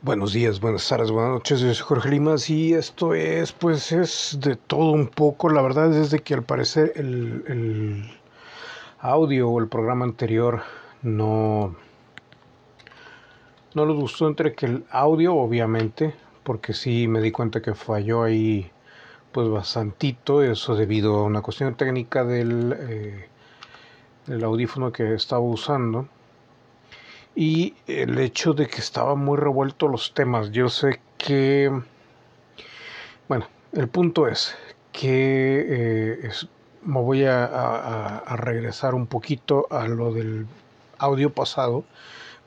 Buenos días, buenas tardes, buenas noches, yo soy Jorge Limas y esto es, pues es de todo un poco, la verdad es que al parecer el, el audio o el programa anterior no, no les gustó entre que el audio obviamente, porque sí me di cuenta que falló ahí pues bastantito, eso debido a una cuestión técnica del, eh, del audífono que estaba usando y el hecho de que estaban muy revueltos los temas. Yo sé que, bueno, el punto es que eh, me voy a, regresar un poquito a lo del audio pasado,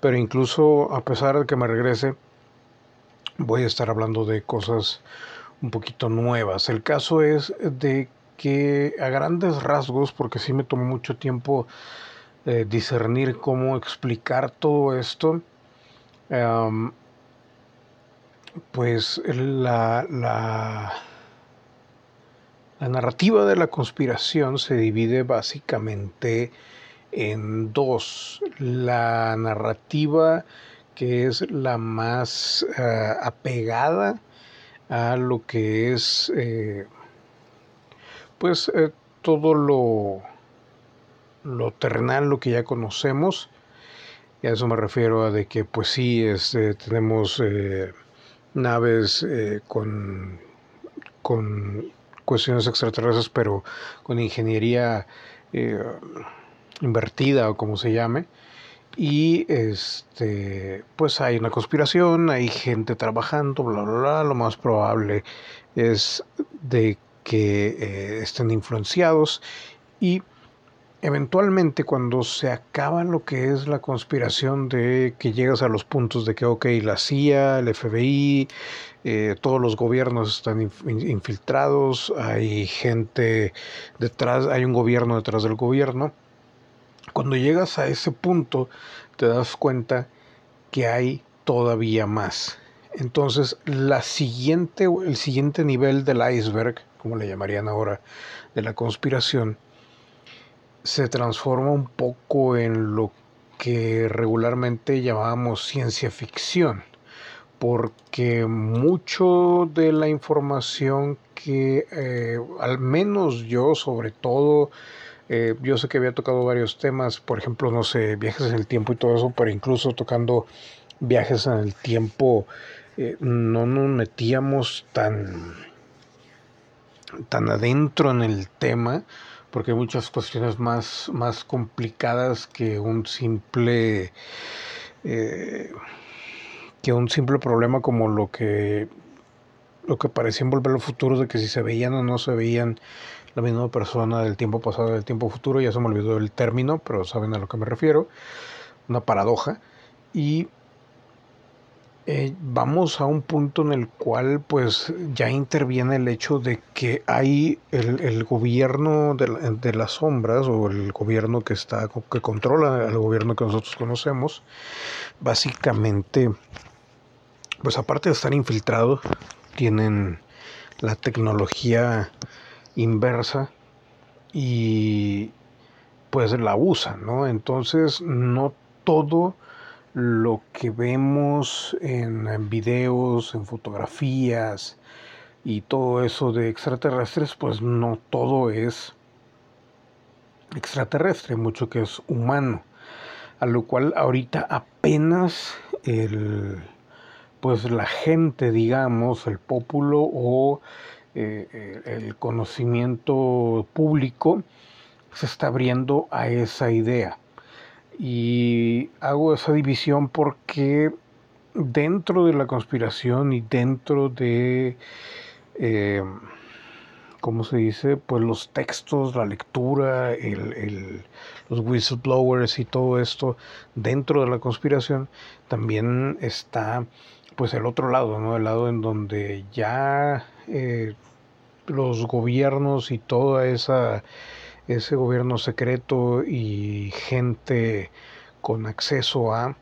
pero incluso a pesar de que me regrese, voy a estar hablando de cosas un poquito nuevas. El caso es de que a grandes rasgos, porque sí me tomó mucho tiempo eh, discernir cómo explicar todo esto, pues la, la, la narrativa de la conspiración se divide básicamente en dos. La narrativa que es la más eh, apegada a lo que es eh, pues todo lo lo terrenal, lo que ya conocemos. Y a eso me refiero a de que pues sí, este, tenemos eh, naves eh, con, con cuestiones extraterrestres, pero con ingeniería eh, invertida o como se llame. Y este, pues hay una conspiración, hay gente trabajando, bla, bla, bla. Lo más probable es de que estén influenciados y eventualmente cuando se acaba lo que es la conspiración de que llegas a los puntos de que, ok, la CIA, el FBI, eh, todos los gobiernos están infiltrados, hay gente detrás, hay un gobierno detrás del gobierno, cuando llegas a ese punto te das cuenta que hay todavía más. Entonces, la siguiente, el siguiente nivel del iceberg, como le llamarían ahora, de la conspiración, se transforma un poco en lo que regularmente llamábamos ciencia ficción, porque mucho de la información que eh, al menos yo sobre todo, eh, yo sé que había tocado varios temas, por ejemplo, no sé, viajes en el tiempo y todo eso, pero incluso tocando viajes en el tiempo, eh, no nos metíamos tan, tan adentro en el tema porque hay muchas cuestiones más, más complicadas que un simple eh, que un simple problema como lo que lo que parecía envolver los futuros de que si se veían o no se veían la misma persona del tiempo pasado del tiempo futuro, ya se me olvidó el término, pero saben a lo que me refiero, una paradoja. Y eh, vamos a un punto en el cual pues ya interviene el hecho de que hay el, gobierno de, las sombras o el gobierno que está que controla al gobierno que nosotros conocemos básicamente pues aparte de estar infiltrados tienen la tecnología inversa y pues la usan no entonces no todo lo que vemos en, videos, en fotografías y todo eso de extraterrestres, pues no todo es extraterrestre, mucho que es humano. A lo cual ahorita apenas el pues la gente, digamos, el pópulo o eh, el conocimiento público se está abriendo a esa idea. Y hago esa división porque dentro de la conspiración y dentro de, eh, ¿cómo se dice? Pues los textos, la lectura, los whistleblowers y todo esto, dentro de la conspiración, también está pues el otro lado, ¿no? El lado en donde ya eh, los gobiernos y toda esa ese gobierno secreto y gente con acceso a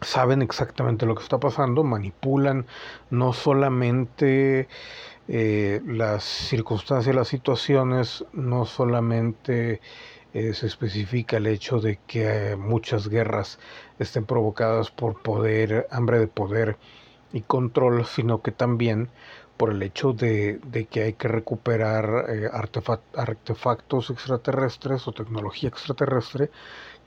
saben exactamente lo que está pasando, manipulan no solamente eh, las circunstancias, las situaciones, no solamente eh, se especifica el hecho de que muchas guerras estén provocadas por poder, hambre de poder y control, sino que también por el hecho de, que hay que recuperar eh, artefactos extraterrestres o tecnología extraterrestre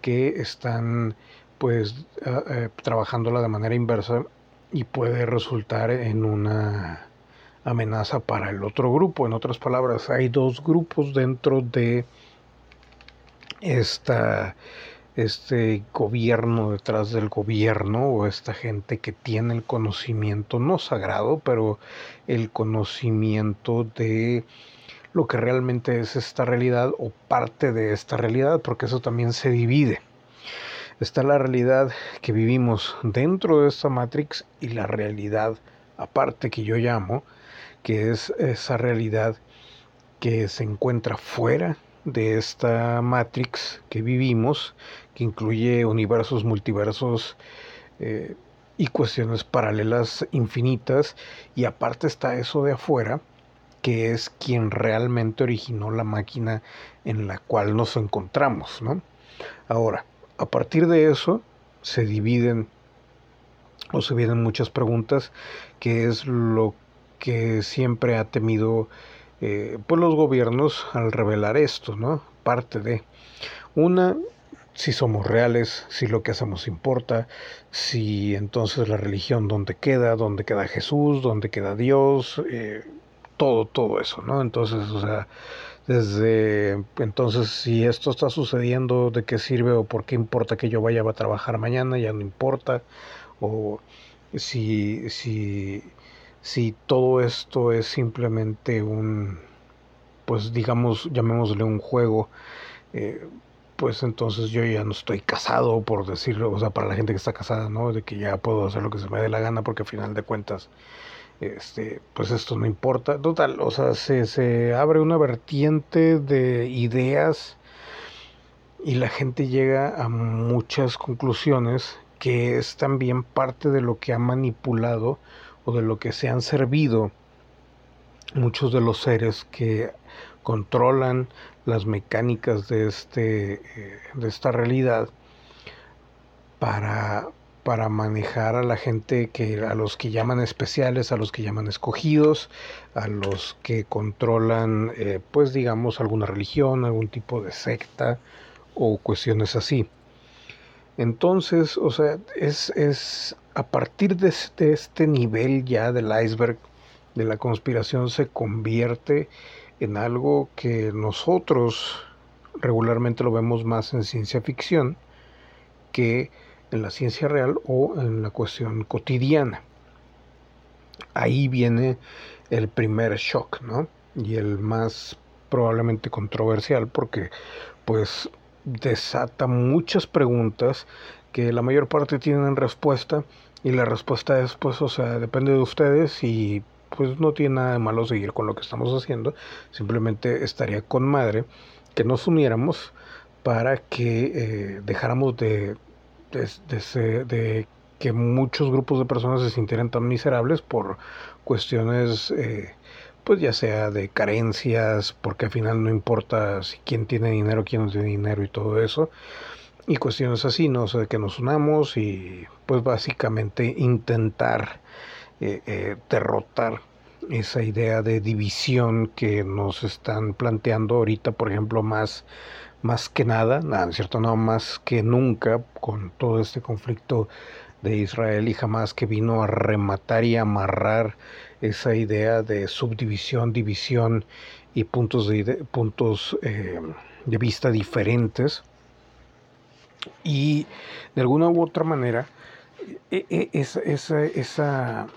que están pues eh, trabajándola de manera inversa y puede resultar en una amenaza para el otro grupo. En otras palabras, hay dos grupos dentro de esta, este gobierno detrás del gobierno o esta gente que tiene el conocimiento no sagrado, pero el conocimiento de lo que realmente es esta realidad o parte de esta realidad, porque eso también se divide. Está la realidad que vivimos dentro de esta Matrix y la realidad aparte que yo llamo, que es esa realidad que se encuentra fuera de esta Matrix que vivimos, que incluye universos, multiversos eh, y cuestiones paralelas infinitas, y aparte está eso de afuera, que es quien realmente originó la máquina en la cual nos encontramos, ¿no? Ahora, a partir de eso se dividen o se vienen muchas preguntas, que es lo que siempre ha temido eh, pues los gobiernos al revelar esto, ¿no? Parte de una, si somos reales, si lo que hacemos importa, si entonces la religión dónde queda, dónde queda Jesús, dónde queda Dios, eh, todo, todo eso, ¿no? Entonces, o sea, desde entonces si esto está sucediendo, ¿de qué sirve o por qué importa que yo vaya a trabajar mañana? Ya no importa. O si, si si todo esto es simplemente un, pues digamos, llamémosle un juego, eh, pues entonces yo ya no estoy casado, por decirlo, o sea, para la gente que está casada, ¿no? De que ya puedo hacer lo que se me dé la gana porque al final de cuentas, este, pues esto no importa. Total, o sea, se, se abre una vertiente de ideas y la gente llega a muchas conclusiones que es también parte de lo que ha manipulado de lo que se han servido muchos de los seres que controlan las mecánicas de, este, eh, de esta realidad para, para manejar a la gente que a los que llaman especiales, a los que llaman escogidos, a los que controlan eh, pues digamos alguna religión, algún tipo de secta o cuestiones así. Entonces, o sea, es, es a partir de este, este nivel ya del iceberg de la conspiración se convierte en algo que nosotros regularmente lo vemos más en ciencia ficción que en la ciencia real o en la cuestión cotidiana. Ahí viene el primer shock, ¿no? Y el más probablemente controversial porque pues desata muchas preguntas que la mayor parte tienen respuesta y la respuesta es, pues, o sea, depende de ustedes y pues no tiene nada de malo seguir con lo que estamos haciendo. Simplemente estaría con madre que nos uniéramos para que eh, dejáramos de, de, de, que muchos grupos de personas se sintieran tan miserables por cuestiones, eh, pues ya sea de carencias, porque al final no importa si quién tiene dinero, quién no tiene dinero y todo eso y cuestiones así, ¿no? O que nos unamos y pues básicamente intentar eh, eh, derrotar esa idea de división que nos están planteando ahorita, por ejemplo, más, más que nada, nada, ¿cierto? No, más que nunca con todo este conflicto de Israel y jamás que vino a rematar y amarrar esa idea de subdivisión, división y puntos de, puntos, eh, de vista diferentes y de alguna u otra manera, e, e, esa, esa,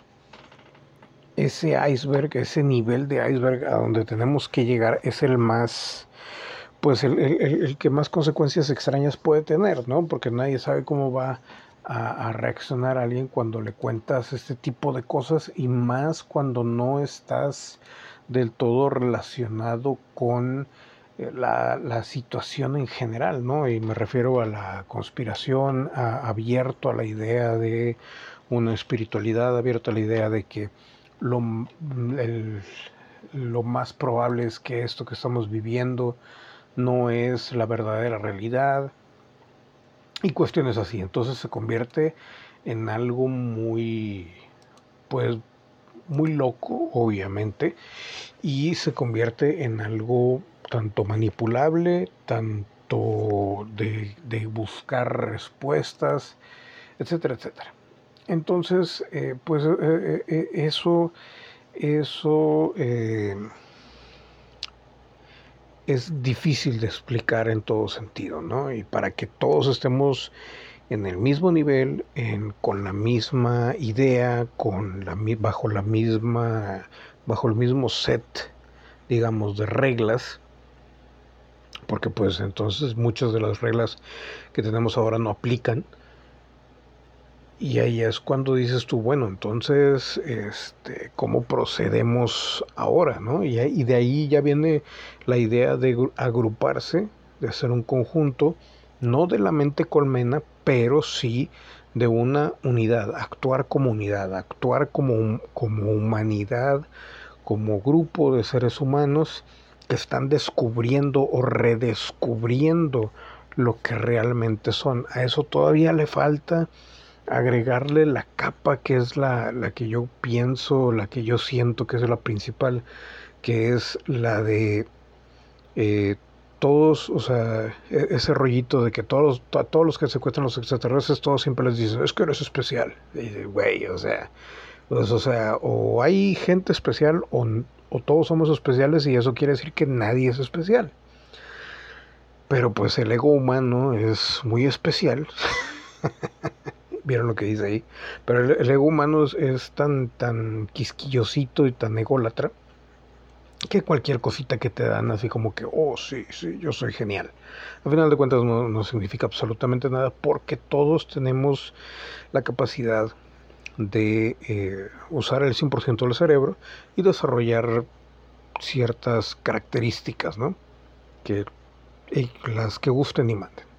ese iceberg, ese nivel de iceberg a donde tenemos que llegar es el más, pues el, el, que más consecuencias extrañas puede tener, ¿no? Porque nadie sabe cómo va a, reaccionar alguien cuando le cuentas este tipo de cosas y más cuando no estás del todo relacionado con eh, la, situación en general, ¿no? Y me refiero a la conspiración, abierto a la idea de una espiritualidad, abierto a la idea de que lo, lo más probable es que esto que estamos viviendo no es la verdadera realidad y cuestiones así. Entonces se convierte en algo muy, pues, muy loco, obviamente, y se convierte en algo tanto manipulable, tanto de, buscar respuestas, etcétera, etcétera. Entonces, eh, pues eh, eh, eso, eso es difícil de explicar en todo sentido, ¿no? Y para que todos estemos en el mismo nivel, con la misma idea, con la, bajo la misma, bajo el mismo set, digamos, de reglas, porque pues entonces muchas de las reglas que tenemos ahora no aplican. Y ahí es cuando dices tú, bueno, entonces, este, ¿cómo procedemos ahora? ¿no? Y, y de ahí ya viene la idea de agruparse, de hacer un conjunto, no de la mente colmena, pero sí de una unidad, actuar como unidad, actuar como, como humanidad, como grupo de seres humanos que están descubriendo o redescubriendo lo que realmente son. A eso todavía le falta agregarle la capa que es la, la que yo pienso, la que yo siento que es la principal, que es la de eh, todos, o sea, e-, ese rollito de que todos, a todos los que secuestran los extraterrestres, todos siempre les dicen, es que eres especial. Y güey, o sea, pues, o sea, o hay gente especial o, o todos somos especiales y eso quiere decir que nadie es especial. Pero pues el ego humano es muy especial. Vieron lo que dice ahí. Pero el, ego humano es, tan, tan quisquillosito y tan ególatra que cualquier cosita que te dan así como que, oh, sí, sí, yo soy genial. Al final de cuentas no, significa absolutamente nada porque todos tenemos la capacidad de eh, usar el 100% del cerebro y desarrollar ciertas características, ¿no? Que las que gusten y manden.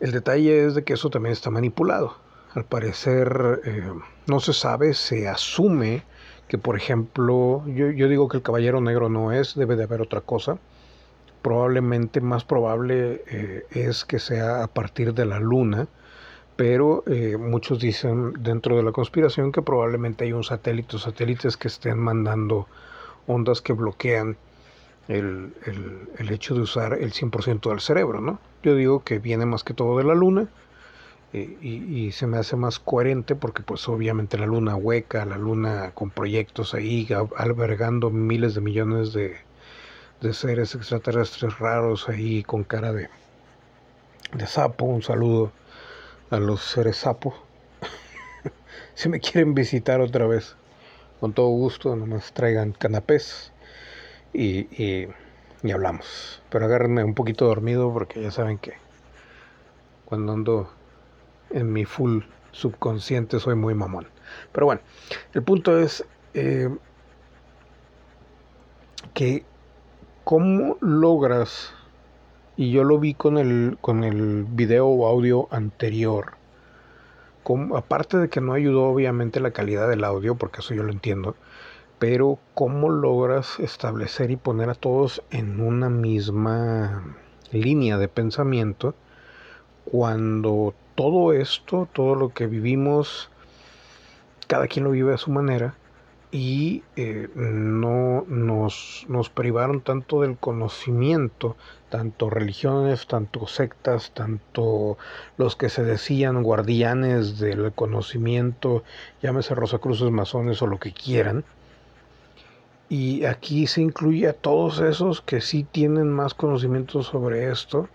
El detalle es de que eso también está manipulado. Al parecer eh, no se sabe, se asume que por ejemplo, yo, digo que el caballero negro no es, debe de haber otra cosa. Probablemente más probable eh, es que sea a partir de la luna, pero eh, muchos dicen dentro de la conspiración que probablemente hay un satélite o satélites que estén mandando ondas que bloquean el, el hecho de usar el 100% del cerebro, ¿no? Yo digo que viene más que todo de la luna, eh, y, se me hace más coherente porque pues obviamente la luna hueca, la luna con proyectos ahí albergando miles de millones de, seres extraterrestres raros ahí con cara de, de sapo, un saludo a los seres sapos. si me quieren visitar otra vez, con todo gusto, nomás traigan canapés y, y, hablamos. Pero agárrenme un poquito dormido porque ya saben que cuando ando en mi full subconsciente soy muy mamón. Pero bueno, el punto es eh, que cómo logras, y yo lo vi con el, con el video o audio anterior, aparte de que no ayudó obviamente la calidad del audio, porque eso yo lo entiendo, pero cómo logras establecer y poner a todos en una misma línea de pensamiento cuando todo esto, todo lo que vivimos, cada quien lo vive a su manera y eh, no nos, nos, privaron tanto del conocimiento, tanto religiones, tanto sectas, tanto los que se decían guardianes del conocimiento, llámese Rosacruces, masones o lo que quieran. Y aquí se incluye a todos esos que sí tienen más conocimiento sobre esto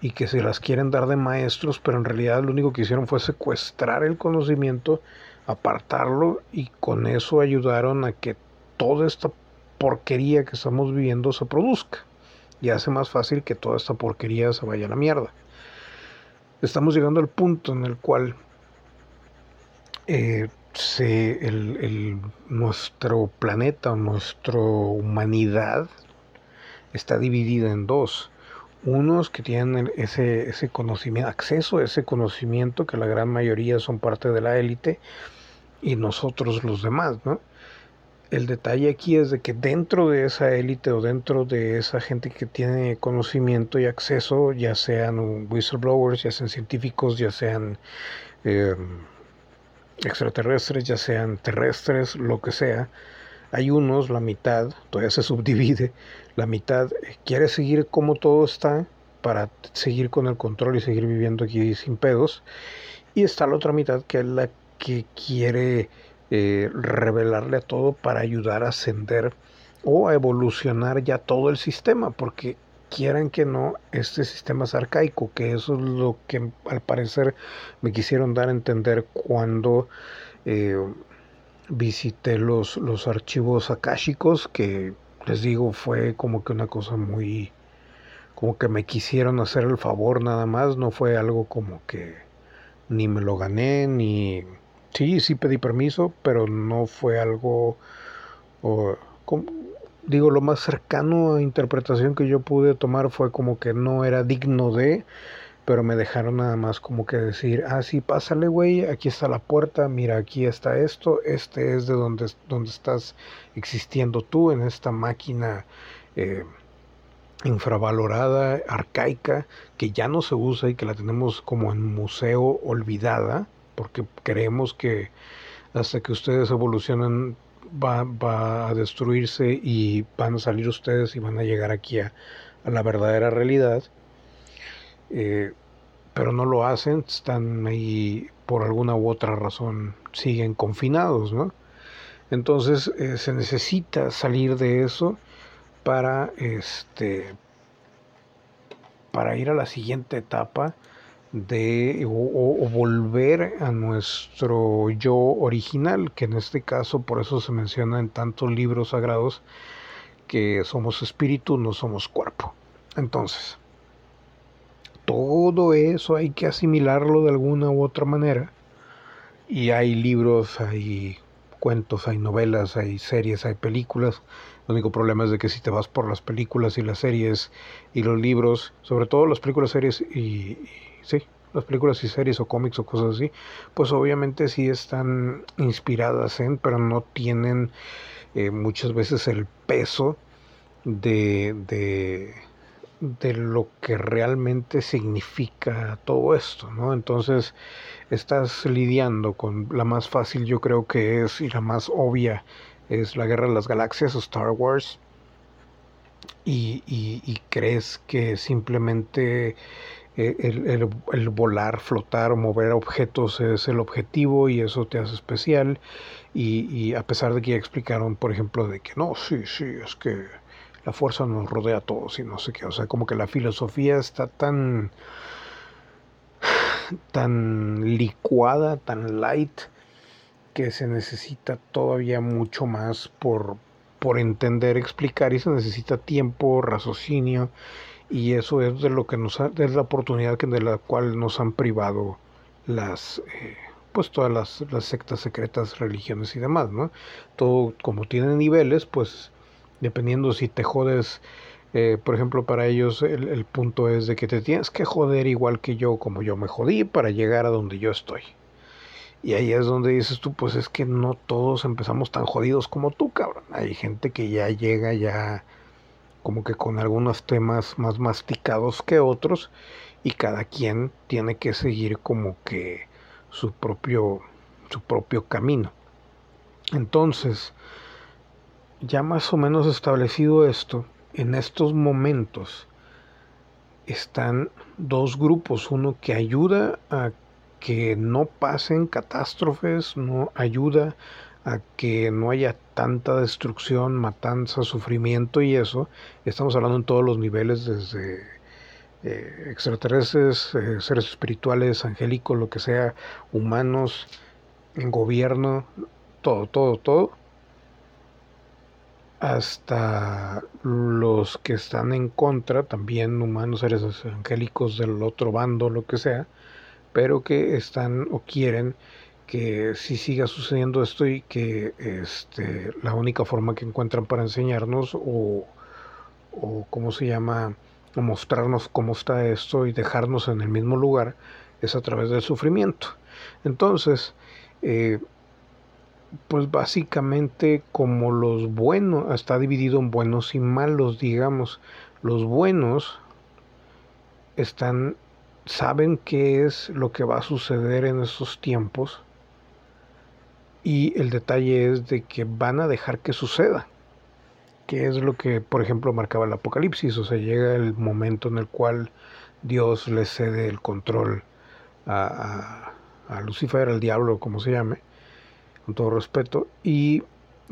y que se las quieren dar de maestros, pero en realidad lo único que hicieron fue secuestrar el conocimiento, apartarlo y con eso ayudaron a que toda esta porquería que estamos viviendo se produzca y hace más fácil que toda esta porquería se vaya a la mierda. Estamos llegando al punto en el cual eh, el, nuestro planeta, nuestra humanidad está dividida en dos unos que tienen ese, ese conocimiento, acceso a ese conocimiento, que la gran mayoría son parte de la élite, y nosotros los demás, ¿no? el detalle aquí es de que dentro de esa élite o dentro de esa gente que tiene conocimiento y acceso, ya sean whistleblowers, ya sean científicos, ya sean eh, extraterrestres, ya sean terrestres, lo que sea, hay unos, la mitad, todavía se subdivide, la mitad quiere seguir como todo está para seguir con el control y seguir viviendo aquí sin pedos, y está la otra mitad que es la que quiere eh, revelarle a todo para ayudar a ascender o a evolucionar ya todo el sistema, porque quieran que no, este sistema es arcaico, que eso es lo que al parecer me quisieron dar a entender cuando eh, visité los, los archivos akáshicos, que les digo fue como que una cosa muy, como que me quisieron hacer el favor nada más, no fue algo como que ni me lo gané, ni Sí, sí pedí permiso, pero no fue algo, digo, lo más cercano a interpretación que yo pude tomar fue como que no era digno de, pero me dejaron nada más como que decir, ah, sí, pásale, güey, aquí está la puerta, mira, aquí está esto, este es de donde, donde estás existiendo tú en esta máquina. Eh, infravalorada, arcaica, que ya no se usa y que la tenemos como en museo olvidada, porque creemos que hasta que ustedes evolucionen va, a destruirse y van a salir ustedes y van a llegar aquí a, la verdadera realidad. Eh, pero no lo hacen, están ahí por alguna u otra razón, siguen confinados, ¿no? Entonces eh, se necesita salir de eso para este para ir a la siguiente etapa de o, volver a nuestro yo original, que en este caso por eso se menciona en tantos libros sagrados que somos espíritu, no somos cuerpo. Entonces, todo eso hay que asimilarlo de alguna u otra manera. Y hay libros, hay cuentos, hay novelas, hay series, hay películas. El único problema es de que si te vas por las películas y las series y los libros, sobre todo las películas, series y las películas y series o cómics o cosas así, pues obviamente sí están inspiradas en, pero no tienen eh, muchas veces el peso de, de, de, lo que realmente significa todo esto, ¿no? Entonces estás lidiando con la más fácil yo creo que es y la más obvia es la Guerra de las Galaxias o Star Wars. Y, y crees que simplemente eh, el, volar, flotar, mover objetos es el objetivo y eso te hace especial. Y, a pesar de que ya explicaron, por ejemplo, de que no, sí, sí, es que la fuerza nos rodea a todos y no sé qué. O sea, como que la filosofía está tan, tan licuada, tan light, que se necesita todavía mucho más por, por entender, explicar y se necesita tiempo, raciocinio y eso es de lo que nos ha, es la oportunidad que, de la cual nos han privado las eh, pues todas las, sectas secretas, religiones y demás, ¿no? Todo como tiene niveles, pues dependiendo si te jodes, eh, por ejemplo, para ellos el, el, punto es de que te tienes que joder igual que yo, como yo me jodí, para llegar a donde yo estoy. Y ahí es donde dices tú, pues es que no todos empezamos tan jodidos como tú, cabrón. Hay gente que ya llega ya como que con algunos temas más masticados que otros y cada quien tiene que seguir como que su propio su propio camino. Entonces, ya más o menos establecido esto, en estos momentos están dos grupos, uno que ayuda a que no pasen catástrofes, no ayuda a que no haya tanta destrucción, matanza, sufrimiento y eso. Estamos hablando en todos los niveles, desde eh, extraterrestres, eh, seres espirituales, angélicos, lo que sea, humanos, en gobierno, todo, todo, todo. Hasta los que están en contra, también humanos, seres angélicos del otro bando, lo que sea, pero que están o quieren que si siga sucediendo esto y que este, la única forma que encuentran para enseñarnos o, o cómo se llama, o mostrarnos cómo está esto y dejarnos en el mismo lugar es a través del sufrimiento. Entonces, eh, pues básicamente como los buenos, está dividido en buenos y malos, digamos. Los buenos están, saben qué es lo que va a suceder en estos tiempos y el detalle es de que van a dejar que suceda, que es lo que, por ejemplo, marcaba el Apocalipsis, o sea, llega el momento en el cual Dios le cede el control a, a Lucifer, al diablo, como se llame, con todo respeto, y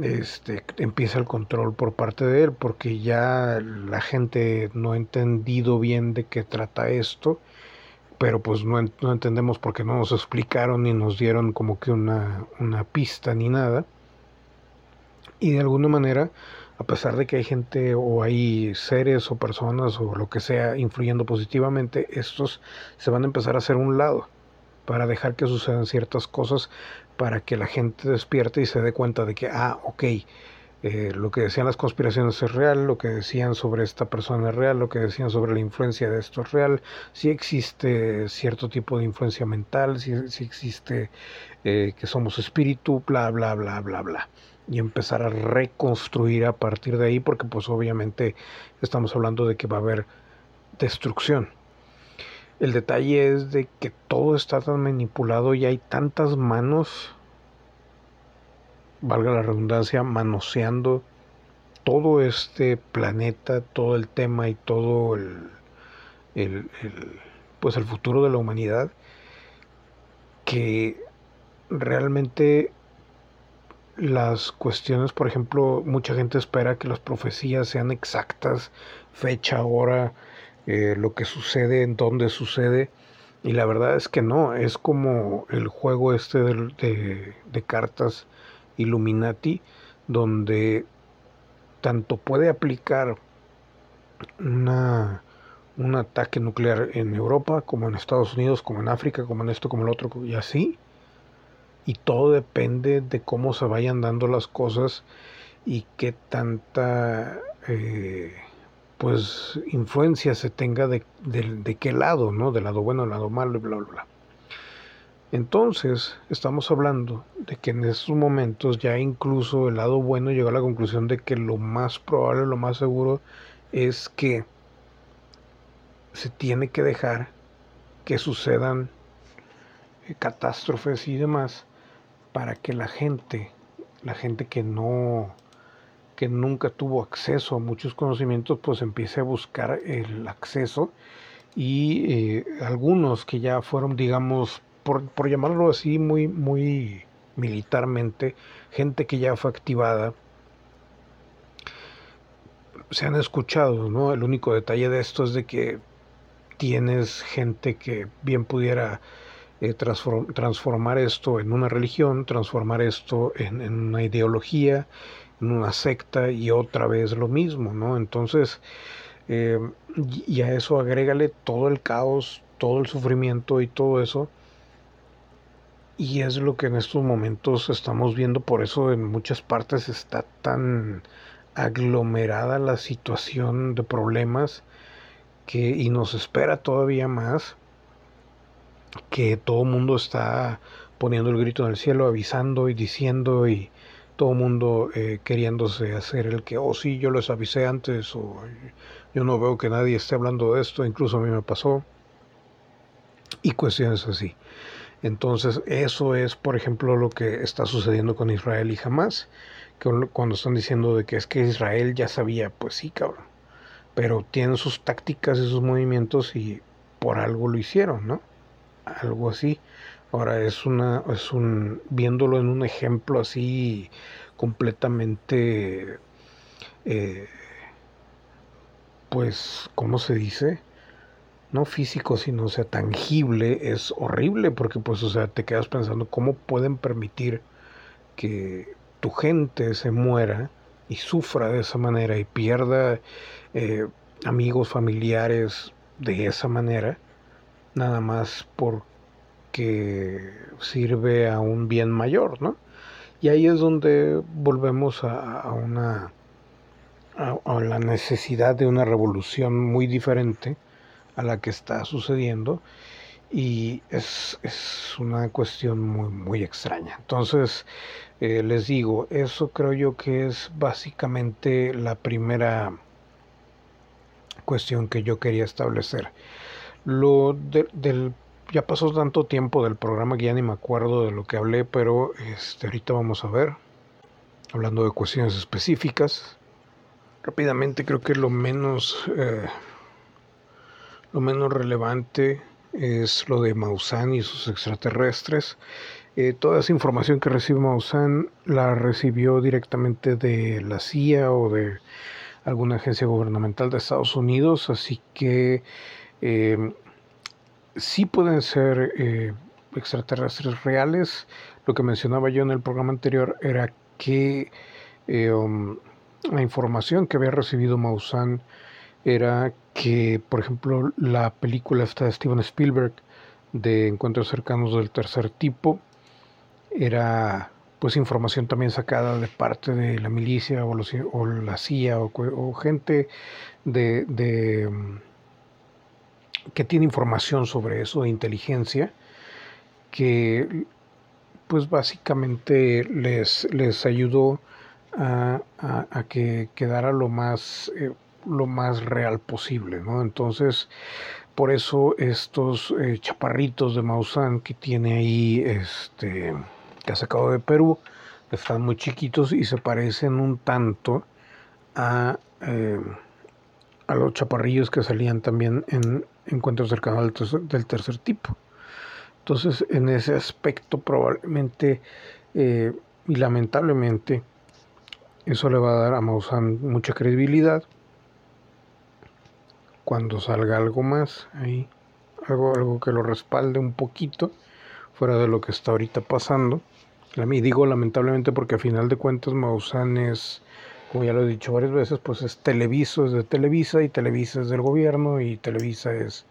este, empieza el control por parte de él, porque ya la gente no ha entendido bien de qué trata esto, pero pues no, no entendemos porque no nos explicaron ni nos dieron como que una, una pista ni nada. Y de alguna manera, a pesar de que hay gente o hay seres o personas o lo que sea influyendo positivamente, estos se van a empezar a hacer un lado para dejar que sucedan ciertas cosas, para que la gente despierte y se dé cuenta de que, ah, ok, eh, lo que decían las conspiraciones es real, lo que decían sobre esta persona es real, lo que decían sobre la influencia de esto es real, si existe cierto tipo de influencia mental, si, existe eh, que somos espíritu, bla, bla, bla, bla, bla. Y empezar a reconstruir a partir de ahí, porque pues obviamente estamos hablando de que va a haber destrucción. El detalle es de que todo está tan manipulado y hay tantas manos, valga la redundancia, manoseando todo este planeta, todo el tema y todo el, el, pues el futuro de la humanidad, que realmente las cuestiones, por ejemplo, mucha gente espera que las profecías sean exactas, fecha, hora, eh, lo que sucede, en dónde sucede. Y la verdad es que no, es como el juego este de, de, cartas Illuminati, donde tanto puede aplicar una, un ataque nuclear en Europa, como en Estados Unidos, como en África, como en esto, como en el otro, y así. Y todo depende de cómo se vayan dando las cosas y qué tanta eh, pues influencia se tenga de, de, qué lado, ¿no? Del lado bueno, del lado malo y bla, bla, bla. Entonces, estamos hablando de que en estos momentos ya incluso el lado bueno llegó a la conclusión de que lo más probable, lo más seguro es que se tiene que dejar que sucedan eh, catástrofes y demás para que la gente, la gente que no que nunca tuvo acceso a muchos conocimientos, pues empiece a buscar el acceso y eh, algunos que ya fueron, digamos, por, por, llamarlo así, muy, muy militarmente, gente que ya fue activada, se han escuchado, ¿no? El único detalle de esto es de que tienes gente que bien pudiera eh, transformar esto en una religión, transformar esto en, una ideología, en una secta y otra vez lo mismo, ¿no? Entonces, eh, y a eso agrégale todo el caos, todo el sufrimiento y todo eso. Y es lo que en estos momentos estamos viendo, por eso en muchas partes está tan aglomerada la situación de problemas que y nos espera todavía más que todo el mundo está poniendo el grito en el cielo, avisando y diciendo y, todo el mundo eh, queriéndose hacer el que, oh sí, yo les avisé antes, o yo no veo que nadie esté hablando de esto, incluso a mí me pasó, y cuestiones así. Entonces, eso es, por ejemplo, lo que está sucediendo con Israel y jamás, que cuando están diciendo de que es que Israel ya sabía, pues sí, cabrón, pero tienen sus tácticas y sus movimientos y por algo lo hicieron, ¿no? Algo así. Ahora es una, es un, viéndolo en un ejemplo así completamente, eh, pues, ¿cómo se dice? No físico, sino, sea, tangible, es horrible porque, pues, o sea, te quedas pensando cómo pueden permitir que tu gente se muera y sufra de esa manera y pierda eh, amigos, familiares de esa manera, nada más por que sirve a un bien mayor, ¿no? Y ahí es donde volvemos a, una a, la necesidad de una revolución muy diferente a la que está sucediendo y es, una cuestión muy, muy extraña. Entonces, eh, les digo, eso creo yo que es básicamente la primera cuestión que yo quería establecer. Lo del ya pasó tanto tiempo del programa que ya ni me acuerdo de lo que hablé, pero este, ahorita vamos a ver, hablando de cuestiones específicas. Rápidamente creo que lo menos, eh, lo menos relevante es lo de Maussan y sus extraterrestres. Eh, toda esa información que recibe Maussan la recibió directamente de la CIA o de alguna agencia gubernamental de Estados Unidos, así que eh, sí pueden ser eh, extraterrestres reales. Lo que mencionaba yo en el programa anterior era que um, la información que había recibido Maussan era que, por ejemplo, la película esta de Steven Spielberg de Encuentros cercanos del tercer tipo era pues información también sacada de parte de la milicia o, la CIA o, gente de, que tiene información sobre eso de inteligencia que pues básicamente les, les ayudó a, que quedara lo más eh, lo más real posible, ¿no? Entonces, por eso estos eh, chaparritos de Maussan que tiene ahí, este, que ha sacado de Perú, están muy chiquitos y se parecen un tanto a, a los chaparrillos que salían también en encuentros del, del tercer tipo. Entonces, en ese aspecto probablemente eh, y lamentablemente eso le va a dar a Maussan mucha credibilidad cuando salga algo más ahí, algo, algo que lo respalde un poquito fuera de lo que está ahorita pasando. Y digo lamentablemente porque a final de cuentas Maussan es, como ya lo he dicho varias veces, pues es Televiso, es de Televisa y Televisa es del gobierno y Televisa es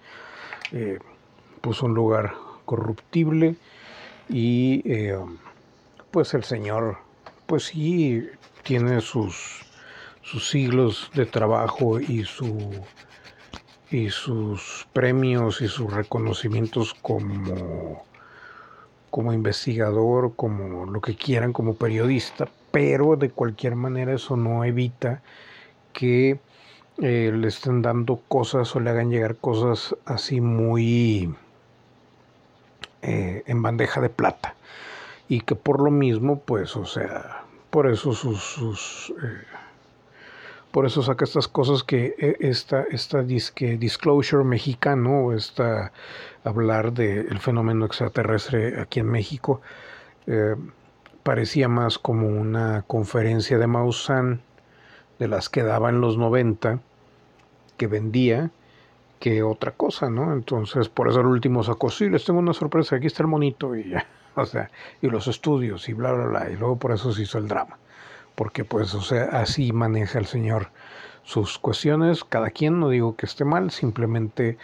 eh, pues un lugar corruptible y eh, pues el señor pues sí tiene sus sus siglos de trabajo y su y sus premios y sus reconocimientos como, como investigador, como lo que quieran, como periodista, pero de cualquier manera eso no evita que eh, le estén dando cosas o le hagan llegar cosas así muy eh, en bandeja de plata. Y que por lo mismo, pues, o sea, por eso sus, sus eh, por eso saca estas cosas que eh, esta, esta disque disclosure mexicano, esta hablar del fenómeno extraterrestre aquí en México, eh, parecía más como una conferencia de Maussan de las que daba en los 90, que vendía, que otra cosa, ¿no? Entonces, por eso el último sacó, sí, les tengo una sorpresa, aquí está el monito y ya, o sea, y los estudios y bla, bla, bla, y luego por eso se hizo el drama porque pues, o sea, así maneja el Señor sus cuestiones, cada quien, no digo que esté mal, simplemente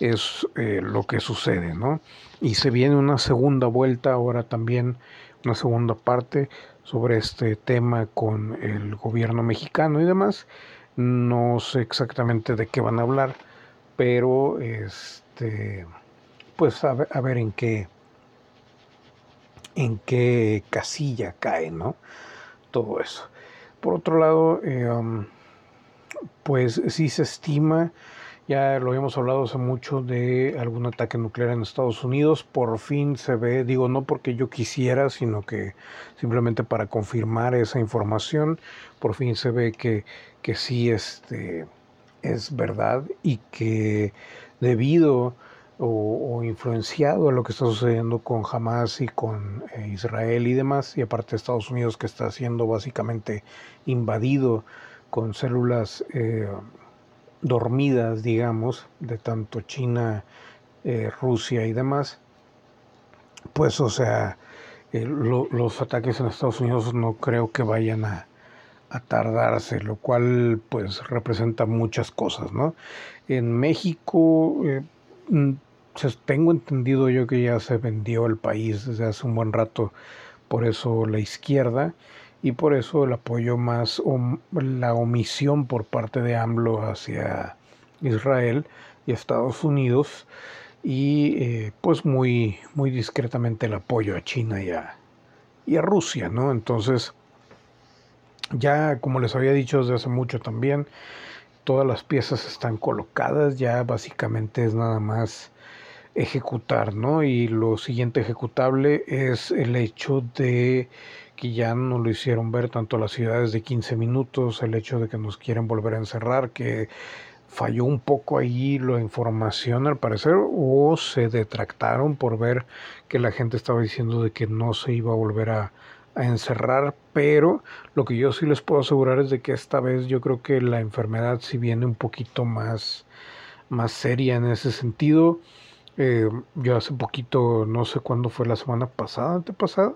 es eh, lo que sucede, ¿no? Y se viene una segunda vuelta, ahora también una segunda parte sobre este tema con el gobierno mexicano y demás. No sé exactamente de qué van a hablar, pero este, pues a ver, a ver en qué, en qué casilla cae, ¿no? Todo eso. Por otro lado, eh, um, pues sí se estima, ya lo habíamos hablado hace mucho de algún ataque nuclear en Estados Unidos, por fin se ve, digo no porque yo quisiera, sino que simplemente para confirmar esa información, por fin se ve que, que sí este, es verdad y que debido o, influenciado a lo que está sucediendo con Hamas y con eh, Israel y demás, y aparte Estados Unidos que está siendo básicamente invadido con células eh, dormidas, digamos, de tanto China, eh, Rusia y demás, pues o sea, los ataques en Estados Unidos no creo que vayan a, tardarse, lo cual pues representa muchas cosas, ¿no? En México tengo entendido yo que ya se vendió el país desde hace un buen rato, por eso la izquierda y por eso el apoyo más la omisión por parte de AMLO hacia Israel y Estados Unidos. y eh, pues muy, muy discretamente el apoyo a China y y a Rusia, ¿no? Entonces, ya como les había dicho desde hace mucho también, todas las piezas están colocadas, ya básicamente es nada más ejecutar, ¿no? Y lo siguiente ejecutable es el hecho de que ya no lo hicieron ver tanto las ciudades de 15 minutos, el hecho de que nos quieren volver a encerrar, que falló un poco ahí la información al parecer, o se detractaron por ver que la gente estaba diciendo de que no se iba a volver a, a encerrar, pero lo que yo sí les puedo asegurar es de que esta vez yo creo que la enfermedad si viene un poquito más, más seria en ese sentido. Eh, yo hace poquito, no sé cuándo fue la semana pasada, antepasada,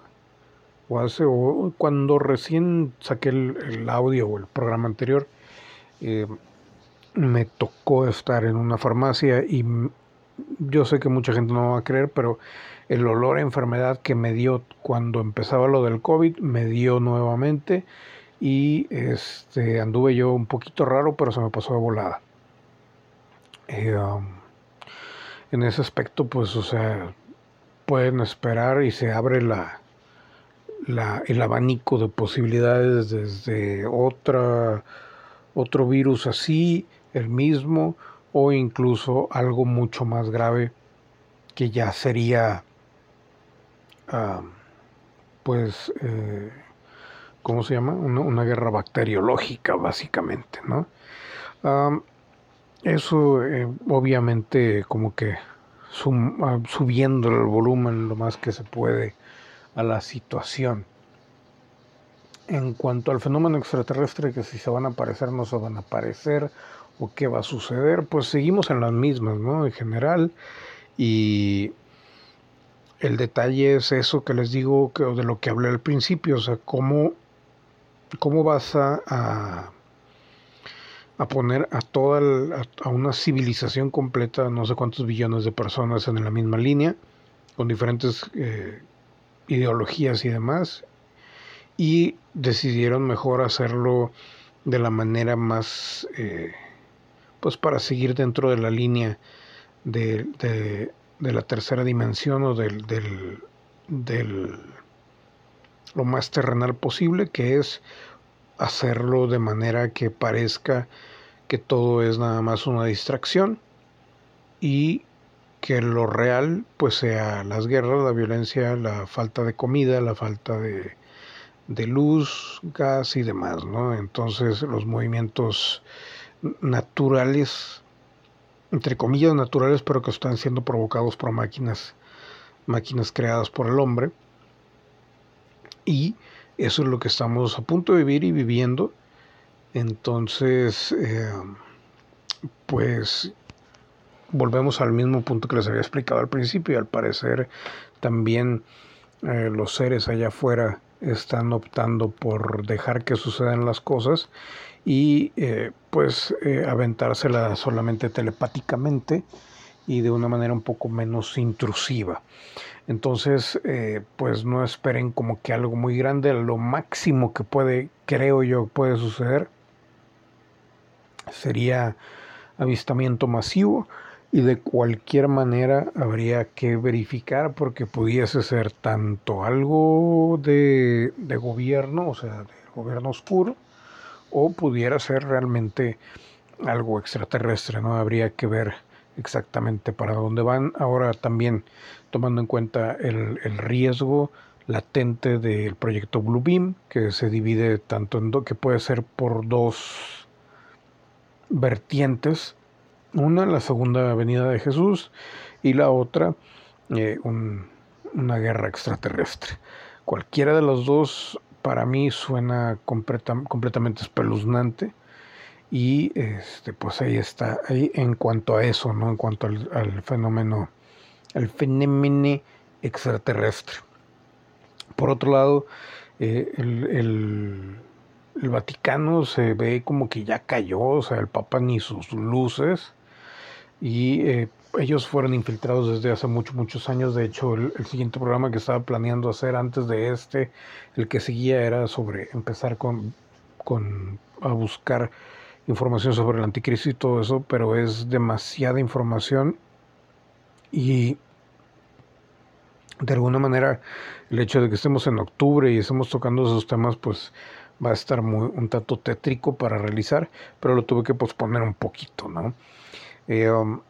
o hace, o cuando recién saqué el, audio o el programa anterior, eh, me tocó estar en una farmacia y yo sé que mucha gente no va a creer, pero el olor a enfermedad que me dio cuando empezaba lo del COVID me dio nuevamente y este anduve yo un poquito raro, pero se me pasó de volada. Eh, um, en ese aspecto, pues, o sea, pueden esperar y se abre la, el abanico de posibilidades desde otra, otro virus así, el mismo, o incluso algo mucho más grave que ya sería, ah, pues, eh, ¿cómo se llama? Una, guerra bacteriológica, básicamente, ¿no? Ah, eso eh, obviamente como que ah, subiendo el volumen lo más que se puede a la situación. En cuanto al fenómeno extraterrestre, que si se van a aparecer, no se van a aparecer, o qué va a suceder, pues seguimos en las mismas, ¿no? En general. Y el detalle es eso que les digo, de lo que hablé al principio, o sea, cómo, cómo vas a a poner a toda a, una civilización completa, no sé cuántos billones de personas en la misma línea, con diferentes eh, ideologías y demás, y decidieron mejor hacerlo de la manera más, eh, pues para seguir dentro de la línea de, la tercera dimensión o del, del, del, lo más terrenal posible, que es hacerlo de manera que parezca que todo es nada más una distracción y que lo real pues sea las guerras, la violencia, la falta de comida, la falta de, de luz, gas y demás, ¿no? Entonces los movimientos naturales, entre comillas naturales, pero que están siendo provocados por máquinas, máquinas creadas por el hombre. Y eso es lo que estamos a punto de vivir y viviendo. Entonces, eh, pues volvemos al mismo punto que les había explicado al principio. Al parecer, también eh, los seres allá afuera están optando por dejar que sucedan las cosas y eh, pues aventársela solamente telepáticamente y de una manera un poco menos intrusiva. Entonces, eh, pues no esperen como que algo muy grande, lo máximo que puede, creo yo, puede suceder sería avistamiento masivo y de cualquier manera habría que verificar porque pudiese ser tanto algo de, de gobierno, o sea, de gobierno oscuro, o pudiera ser realmente algo extraterrestre, ¿no? Habría que ver exactamente para dónde van. Ahora también tomando en cuenta el, riesgo latente del proyecto Bluebeam, que se divide tanto en dos, que puede ser por dos vertientes. Una, la segunda venida de Jesús, y la otra, eh, una guerra extraterrestre. Cualquiera de los dos para mí suena completamente espeluznante y este, pues ahí está, ahí en cuanto a eso, ¿no? En cuanto al, fenómeno, al fenómeno extraterrestre. Por otro lado, eh, el, Vaticano se ve como que ya cayó, o sea, el Papa ni sus luces, y eh, ellos fueron infiltrados desde hace muchos, muchos años. De hecho, el, siguiente programa que estaba planeando hacer antes de este, el que seguía era sobre empezar con, con a buscar información sobre el anticristo y todo eso, pero es demasiada información Y de alguna manera el hecho de que estemos en octubre y estemos tocando esos temas, pues va a estar muy, un tanto tétrico para realizar, pero lo tuve que posponer un poquito, ¿no? Eh, um,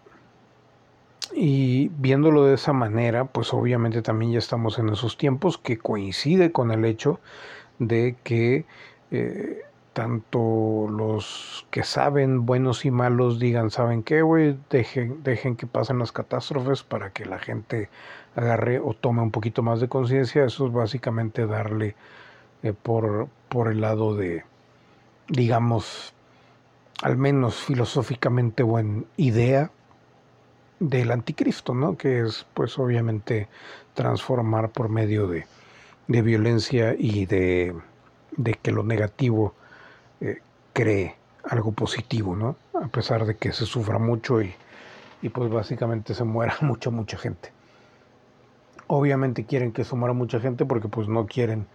y viéndolo de esa manera, pues obviamente también ya estamos en esos tiempos que coincide con el hecho de que eh, tanto los que saben, buenos y malos, digan, ¿saben qué, güey? Dejen, dejen que pasen las catástrofes para que la gente agarre o tome un poquito más de conciencia. Eso es básicamente darle eh, por, por el lado de, digamos, al menos filosóficamente buena idea del anticristo, ¿no? Que es, pues, obviamente transformar por medio de, de violencia y de, de, que lo negativo eh, cree algo positivo, ¿no? A pesar de que se sufra mucho y, y pues básicamente se muera mucha, mucha gente. Obviamente quieren que se muera mucha gente porque pues no quieren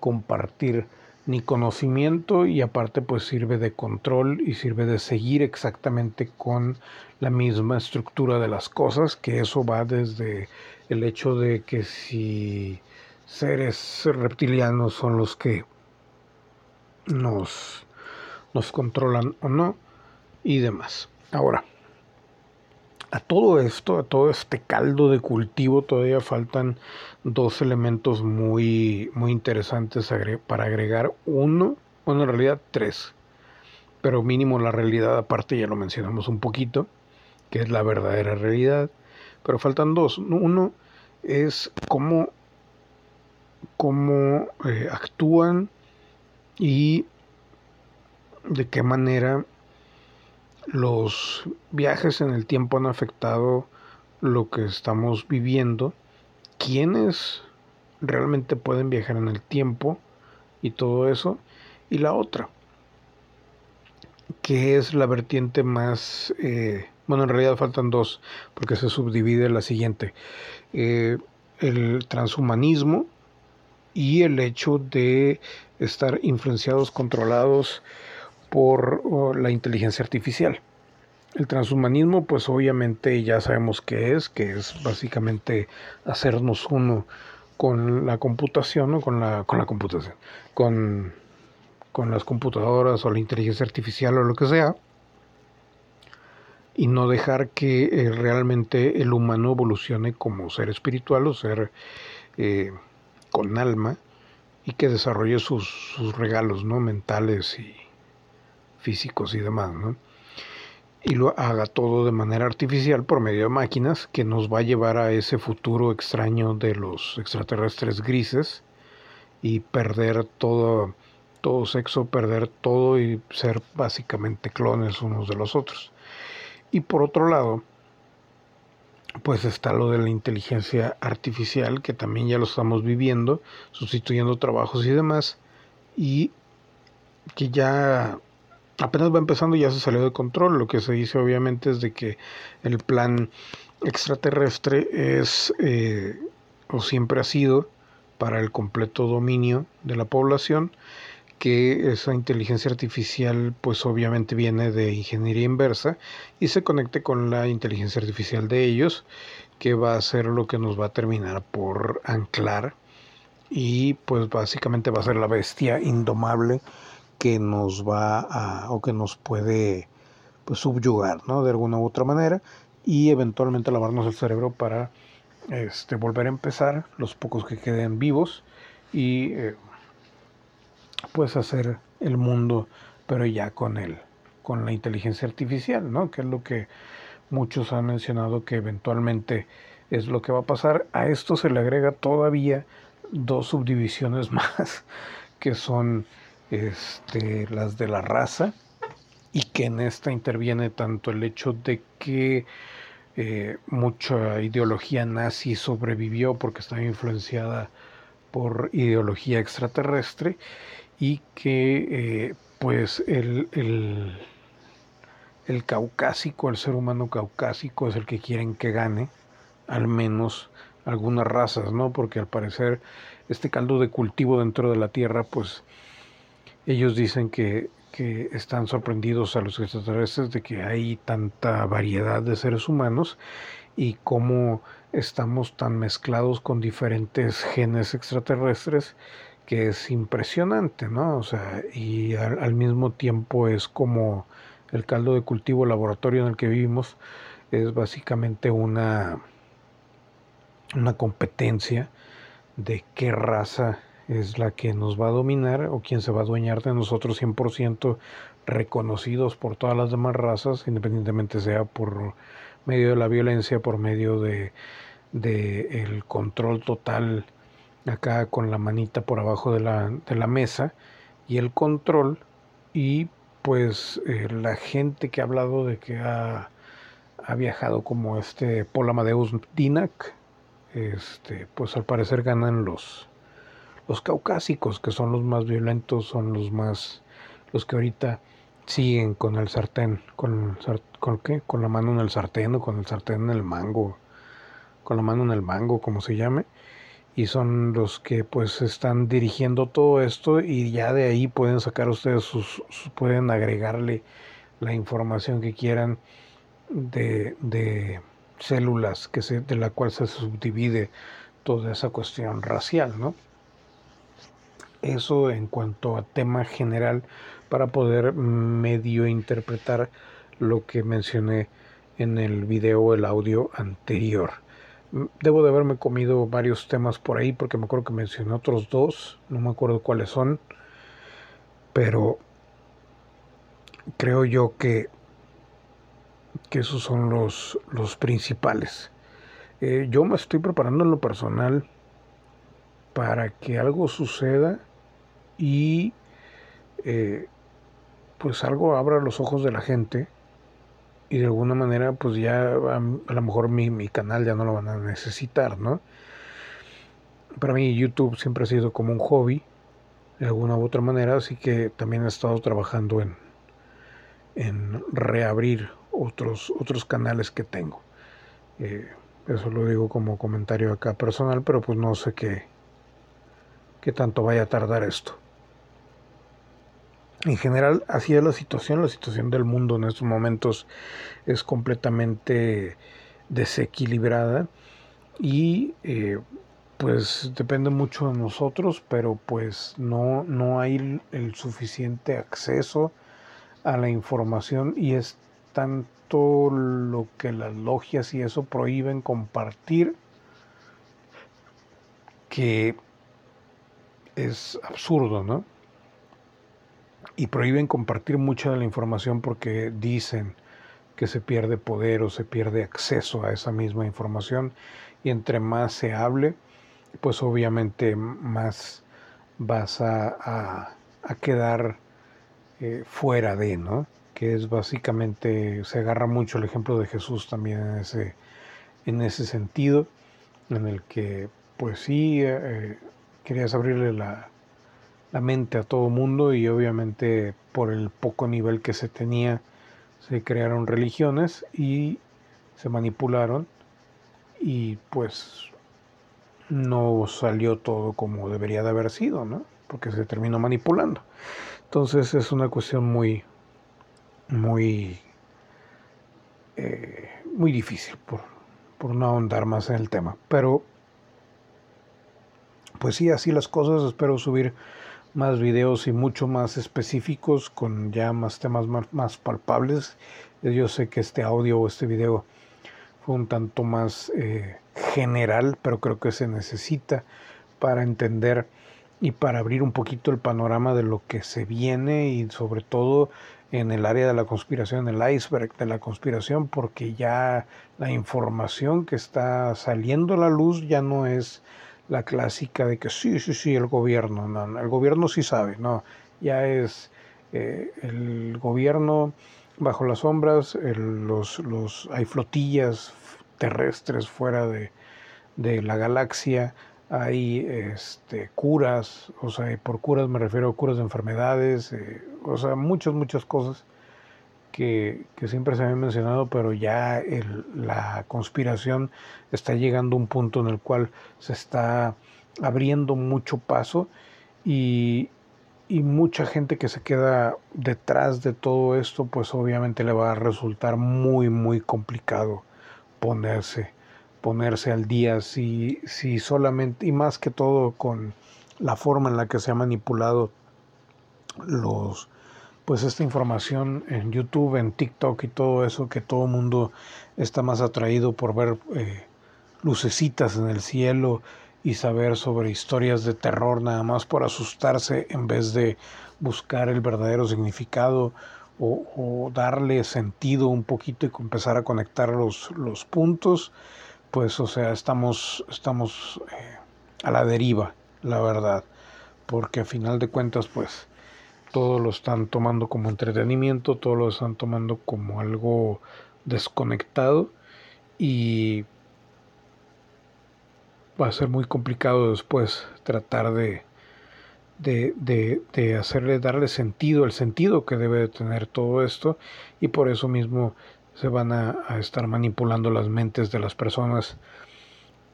compartir ni conocimiento y aparte pues sirve de control y sirve de seguir exactamente con la misma estructura de las cosas, que eso va desde el hecho de que si seres reptilianos son los que nos, nos controlan o no y demás. Ahora, a todo esto, a todo este caldo de cultivo, todavía faltan dos elementos muy, muy interesantes para agregar. Uno, bueno, en realidad tres, pero mínimo la realidad aparte ya lo mencionamos un poquito, que es la verdadera realidad. Pero faltan dos. Uno es cómo, cómo eh, actúan y de qué manera los viajes en el tiempo han afectado lo que estamos viviendo, quiénes realmente pueden viajar en el tiempo y todo eso, y la otra, que es la vertiente más, eh, bueno, en realidad faltan dos, porque se subdivide la siguiente, eh, el transhumanismo y el hecho de estar influenciados, controlados, por la inteligencia artificial. El transhumanismo, pues obviamente ya sabemos qué es, que es básicamente hacernos uno con la computación, o con la, con la computación, con, con las computadoras o la inteligencia artificial o lo que sea, y no dejar que eh, realmente el humano evolucione como ser espiritual o ser eh, con alma y que desarrolle sus, sus regalos ¿no? mentales y, físicos y demás, ¿no? y lo haga todo de manera artificial por medio de máquinas que nos va a llevar a ese futuro extraño de los extraterrestres grises y perder todo, todo sexo, perder todo y ser básicamente clones unos de los otros. Y por otro lado, pues está lo de la inteligencia artificial, que también ya lo estamos viviendo, sustituyendo trabajos y demás, y que ya apenas va empezando y ya se salió de control. Lo que se dice obviamente es de que el plan extraterrestre es eh, o siempre ha sido para el completo dominio de la población que esa inteligencia artificial pues obviamente viene de ingeniería inversa y se conecte con la inteligencia artificial de ellos que va a ser lo que nos va a terminar por anclar y pues básicamente va a ser la bestia indomable que nos va a o que nos puede pues, subyugar ¿no? de alguna u otra manera y eventualmente lavarnos el cerebro para este, volver a empezar los pocos que queden vivos y eh, pues hacer el mundo pero ya con el con la inteligencia artificial no que es lo que muchos han mencionado que eventualmente es lo que va a pasar a esto se le agrega todavía dos subdivisiones más que son este, las de la raza, y que en esta interviene tanto el hecho de que eh, mucha ideología nazi sobrevivió porque estaba influenciada por ideología extraterrestre y que eh, pues el, el, el, caucásico, el ser humano caucásico es el que quieren que gane, al menos algunas razas, ¿no? Porque al parecer este caldo de cultivo dentro de la Tierra pues ellos dicen que, están sorprendidos a los extraterrestres de que hay tanta variedad de seres humanos y cómo estamos tan mezclados con diferentes genes extraterrestres que es impresionante, ¿no? O sea, y al, mismo tiempo es como el caldo de cultivo laboratorio en el que vivimos, es básicamente una, una competencia de qué raza es la que nos va a dominar o quién se va a adueñar de nosotros 100% reconocidos por todas las demás razas, independientemente sea por medio de la violencia, por medio de, de el control total acá con la manita por abajo de la, de la mesa y el control y pues eh, la gente que ha hablado de que ha, ha viajado como este Paul Amadeus Dinak, este, pues al parecer ganan los, los caucásicos, que son los más violentos, son los más, los que ahorita siguen con el sartén, con, con, ¿qué? con la mano en el sartén o con el sartén en el mango, con la mano en el mango, como se llame, y son los que pues están dirigiendo todo esto y ya de ahí pueden sacar ustedes sus, pueden agregarle la información que quieran de, de células que se, de la cual se subdivide toda esa cuestión racial, ¿no? Eso en cuanto a tema general para poder medio interpretar lo que mencioné en el video o el audio anterior. Debo de haberme comido varios temas por ahí porque me acuerdo que mencioné otros dos, no me acuerdo cuáles son, pero creo yo que, que esos son los, los principales. Eh, yo me estoy preparando en lo personal para que algo suceda y eh, pues algo abra los ojos de la gente y de alguna manera pues ya a, lo mejor mi, canal ya no lo van a necesitar, ¿no? Para mí YouTube siempre ha sido como un hobby de alguna u otra manera, así que también he estado trabajando en, en reabrir otros, otros canales que tengo. Eh, eso lo digo como comentario acá personal, pero pues no sé qué, qué tanto vaya a tardar esto en general así es la situación, la situación del mundo en estos momentos es completamente desequilibrada y eh, pues depende mucho de nosotros, pero pues no, no hay el suficiente acceso a la información y es tanto lo que las logias y eso prohíben compartir que es absurdo, ¿no? Y prohíben compartir mucha de la información porque dicen que se pierde poder o se pierde acceso a esa misma información y entre más se hable, pues obviamente más vas a, quedar eh, fuera de, ¿no? Que es básicamente, se agarra mucho el ejemplo de Jesús también en ese, en ese sentido, en el que pues sí, eh, querías abrirle la, la mente a todo mundo y obviamente por el poco nivel que se tenía se crearon religiones y se manipularon y pues no salió todo como debería de haber sido, ¿no? Porque se terminó manipulando. Entonces es una cuestión muy, muy, eh, muy difícil por, por no ahondar más en el tema. Pero, pues sí, así las cosas. Espero subir más videos y mucho más específicos con ya más temas más, palpables. Yo sé que este audio o este video fue un tanto más eh, general, pero creo que se necesita para entender y para abrir un poquito el panorama de lo que se viene y sobre todo en el área de la conspiración, el iceberg de la conspiración, porque ya la información que está saliendo a la luz ya no es la clásica de que sí, sí, sí, el gobierno, no, el gobierno sí sabe, no, ya es eh, el gobierno bajo las sombras, los, los, hay flotillas terrestres fuera de, de la galaxia, hay este, curas, o sea, por curas me refiero a curas de enfermedades, eh, o sea, muchas, muchas cosas que, siempre se había mencionado, pero ya la conspiración está llegando a un punto en el cual se está abriendo mucho paso y, y mucha gente que se queda detrás de todo esto, pues obviamente le va a resultar muy, muy complicado ponerse, ponerse al día, si, si solamente, y más que todo con la forma en la que se ha manipulado los pues esta información en YouTube, en TikTok y todo eso, que todo mundo está más atraído por ver eh, lucecitas en el cielo y saber sobre historias de terror nada más por asustarse en vez de buscar el verdadero significado o, darle sentido un poquito y empezar a conectar los, los puntos, pues o sea, estamos, estamos eh, a la deriva, la verdad, porque a final de cuentas, pues todo lo están tomando como entretenimiento, todo lo están tomando como algo desconectado y va a ser muy complicado después tratar de, de, hacerle, darle sentido, el sentido que debe de tener todo esto y por eso mismo se van a, a estar manipulando las mentes de las personas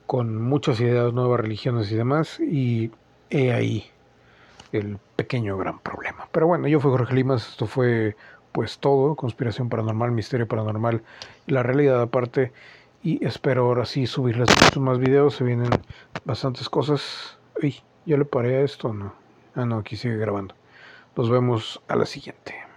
con muchas ideas, nuevas religiones y demás y he ahí el pequeño gran problema. Pero bueno, yo fui Jorge Limas, esto fue pues todo, conspiración paranormal, misterio paranormal la realidad aparte. Y espero ahora sí subirles muchos más videos, se vienen bastantes cosas. Uy, ¿ya le paré a esto no? Ah, no, aquí sigue grabando. Nos vemos a la siguiente.